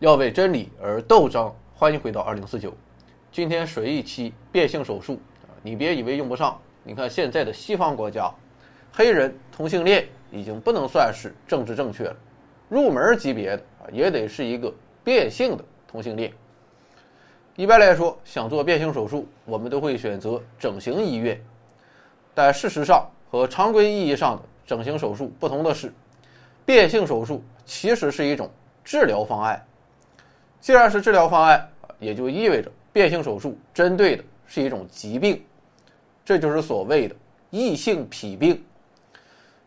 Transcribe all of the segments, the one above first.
要为真理而斗争。欢迎回到二零四九。今天水一期变性手术，你别以为用不上。你看现在的西方国家，黑人同性恋已经不能算是政治正确了，入门级别的啊也得是一个变性的同性恋。一般来说，想做变性手术，我们都会选择整形医院。但事实上，和常规意义上的整形手术不同的是，变性手术其实是一种治疗方案。既然是治疗方案，也就意味着变性手术针对的是一种疾病，这就是所谓的异性癖病。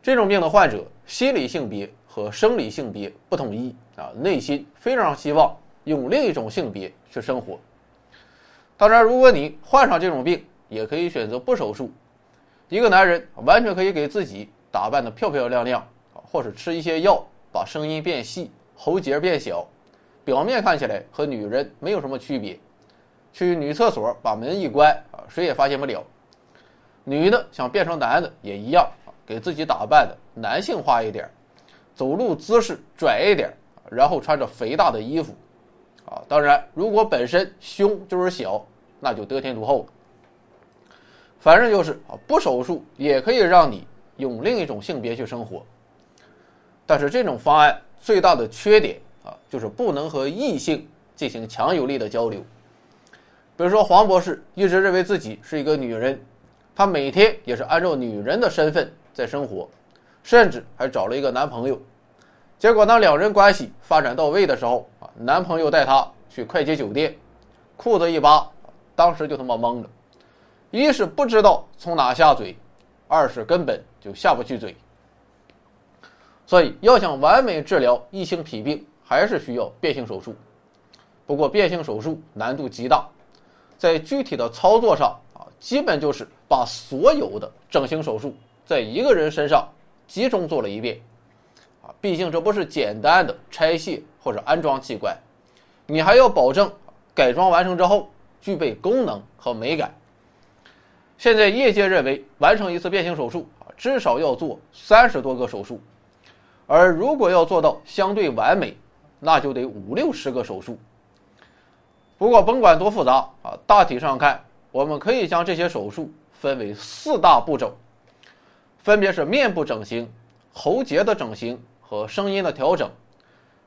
这种病的患者心理性别和生理性别不统一啊，内心非常希望用另一种性别去生活。当然，如果你患上这种病，也可以选择不手术。一个男人完全可以给自己打扮的漂漂亮亮啊，或者吃一些药把声音变细、喉结变小。表面看起来和女人没有什么区别，去女厕所把门一关啊，谁也发现不了。女的想变成男的也一样啊，给自己打扮的男性化一点，走路姿势拽一点，然后穿着肥大的衣服，啊，当然如果本身胸就是小，那就得天独厚了。反正就是啊，不手术也可以让你用另一种性别去生活，但是这种方案最大的缺点。啊，就是不能和异性进行强有力的交流。比如说，黄博士一直认为自己是一个女人，她每天也是按照女人的身份在生活，甚至还找了一个男朋友。结果，当两人关系发展到位的时候，啊，男朋友带她去快捷酒店，裤子一扒，当时就他妈懵了，一是不知道从哪下嘴，二是根本就下不去嘴。所以，要想完美治疗异性癖病，还是需要变性手术，不过变性手术难度极大，在具体的操作上啊，基本就是把所有的整形手术在一个人身上集中做了一遍，啊，毕竟这不是简单的拆卸或者安装器官，你还要保证改装完成之后具备功能和美感。现在业界认为，完成一次变性手术啊，至少要做三十多个手术，而如果要做到相对完美。那就得五六十个手术。不过甭管多复杂啊，大体上看，我们可以将这些手术分为四大步骤，分别是面部整形、喉结的整形和声音的调整、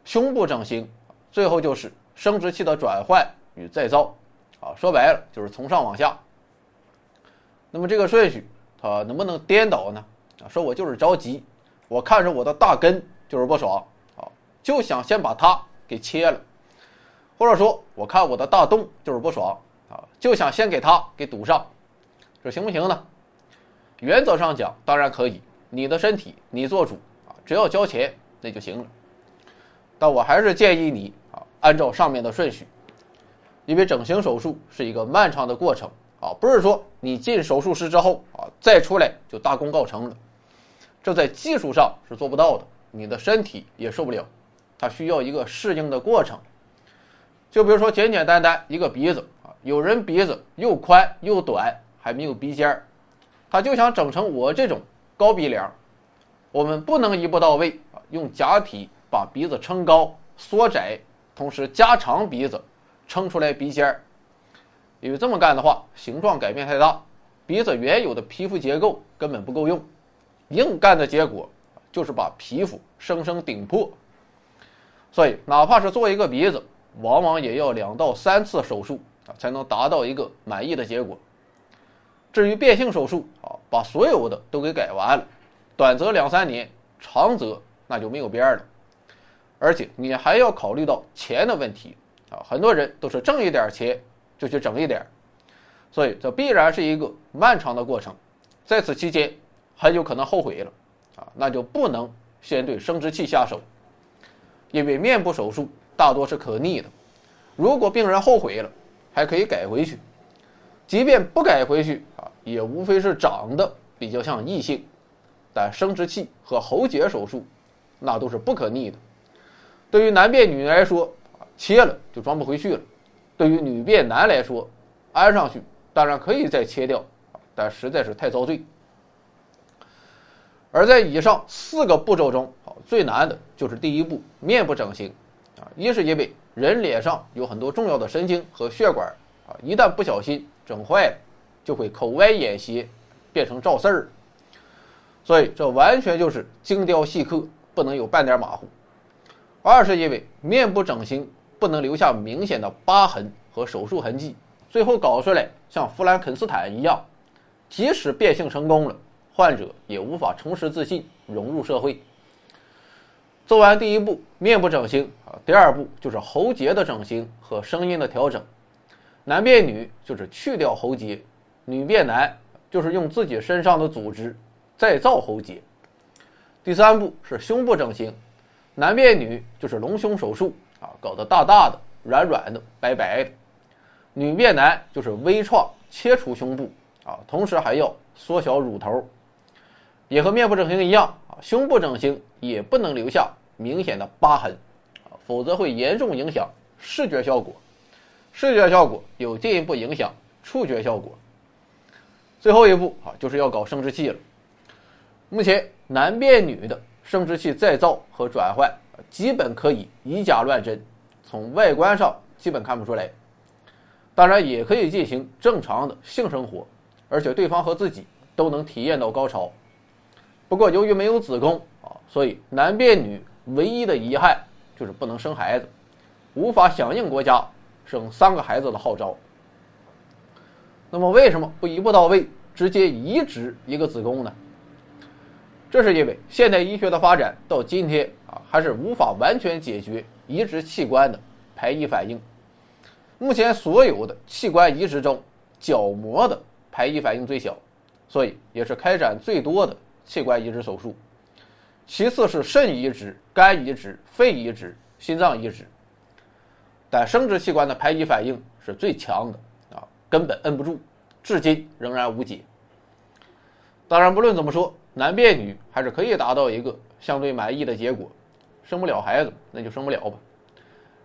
胸部整形，最后就是生殖器的转换与再造。啊，说白了就是从上往下。那么这个顺序它能不能颠倒呢？啊，说我就是着急，我看着我的大根就是不爽。就想先把它给切了，或者说我看我的大洞就是不爽啊，就想先给它给堵上，这行不行呢？原则上讲当然可以，你的身体你做主啊，只要交钱那就行了。但我还是建议你啊，按照上面的顺序，因为整形手术是一个漫长的过程啊，不是说你进手术室之后啊再出来就大功告成了，这在技术上是做不到的，你的身体也受不了。它需要一个适应的过程，就比如说简简单单一个鼻子啊，有人鼻子又宽又短，还没有鼻尖儿，他就想整成我这种高鼻梁，我们不能一步到位啊，用假体把鼻子撑高缩窄，同时加长鼻子，撑出来鼻尖儿，因为这么干的话，形状改变太大，鼻子原有的皮肤结构根本不够用，硬干的结果就是把皮肤生生顶破。所以，哪怕是做一个鼻子，往往也要两到三次手术啊，才能达到一个满意的结果。至于变性手术啊，把所有的都给改完了，短则两三年，长则那就没有边了。而且你还要考虑到钱的问题啊，很多人都是挣一点钱就去整一点，所以这必然是一个漫长的过程。在此期间，很有可能后悔了啊，那就不能先对生殖器下手。因为面部手术大多是可逆的，如果病人后悔了，还可以改回去；即便不改回去啊，也无非是长得比较像异性。但生殖器和喉结手术，那都是不可逆的。对于男变女来说，切了就装不回去了；对于女变男来说，安上去当然可以再切掉，但实在是太遭罪。而在以上四个步骤中，最难的就是第一步面部整形，啊，一是因为人脸上有很多重要的神经和血管啊，一旦不小心整坏了，就会口歪眼斜，变成赵四儿。所以这完全就是精雕细刻，不能有半点马虎。二是因为面部整形不能留下明显的疤痕和手术痕迹，最后搞出来像弗兰肯斯坦一样，即使变性成功了，患者也无法重拾自信，融入社会。做完第一步面部整形啊，第二步就是喉结的整形和声音的调整。男变女就是去掉喉结，女变男就是用自己身上的组织。再造喉结。第三步是胸部整形，男变女就是隆胸手术啊，搞得大大的、软软的、白白的；女变男就是微创切除胸部啊，同时还要缩小乳头。也和面部整形一样啊，胸部整形也不能留下明显的疤痕，否则会严重影响视觉效果。视觉效果有进一步影响触觉效果。最后一步啊，就是要搞生殖器了。目前男变女的生殖器再造和转换，基本可以以假乱真，从外观上基本看不出来。当然也可以进行正常的性生活，而且对方和自己都能体验到高潮。不过由于没有子宫啊，所以男变女唯一的遗憾就是不能生孩子，无法响应国家生三个孩子的号召。那么为什么不一步到位，直接移植一个子宫呢？这是因为现代医学的发展到今天啊，还是无法完全解决移植器官的排异反应。目前所有的器官移植中，角膜的排异反应最小，所以也是开展最多的器官移植手术。其次是肾移植、肝移植、肺移植、心脏移植。但生殖器官的排异反应是最强的啊，根本摁不住，至今仍然无解。当然，不论怎么说。男变女还是可以达到一个相对满意的结果，生不了孩子那就生不了吧。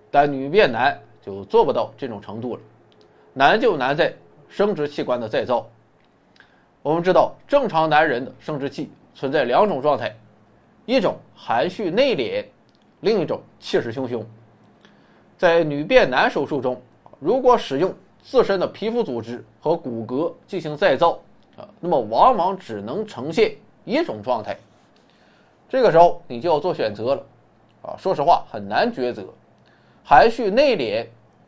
但女变男就做不到这种程度了，难就难在生殖器官的再造。我们知道，正常男人的生殖器存在两种状态，一种含蓄内敛，另一种气势汹汹。在女变男手术中，如果使用自身的皮肤组织和骨骼进行再造啊，那么往往只能呈现。一种状态，这个时候你就要做选择了，啊，说实话很难抉择。含蓄内敛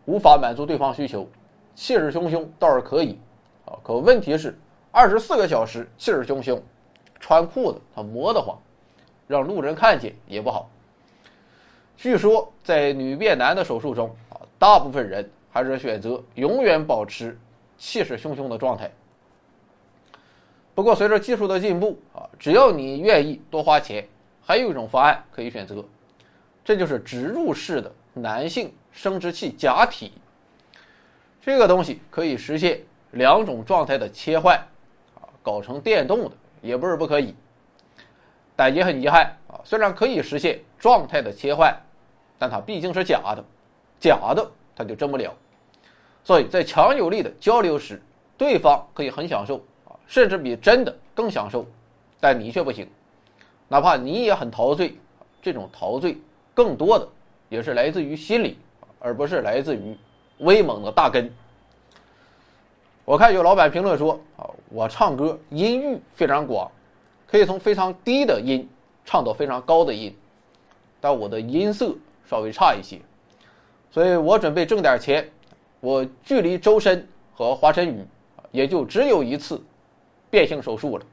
无法满足对方需求，气势汹汹倒是可以，啊，可问题是二十四个小时气势汹汹，穿裤子他磨得慌，让路人看见也不好。据说在女变男的手术中，啊，大部分人还是选择永远保持气势汹汹的状态。不过，随着技术的进步啊，只要你愿意多花钱，还有一种方案可以选择，这就是植入式的男性生殖器假体。这个东西可以实现两种状态的切换，搞成电动的也不是不可以。但也很遗憾啊，虽然可以实现状态的切换，但它毕竟是假的，假的它就真不了。所以在强有力的交流时，对方可以很享受啊。甚至比真的更享受，但你却不行，哪怕你也很陶醉，这种陶醉更多的也是来自于心理，而不是来自于威猛的大根。我看有老板评论说啊，我唱歌音域非常广，可以从非常低的音唱到非常高的音，但我的音色稍微差一些，所以我准备挣点钱，我距离周深和华晨宇也就只有一次。变性手术了。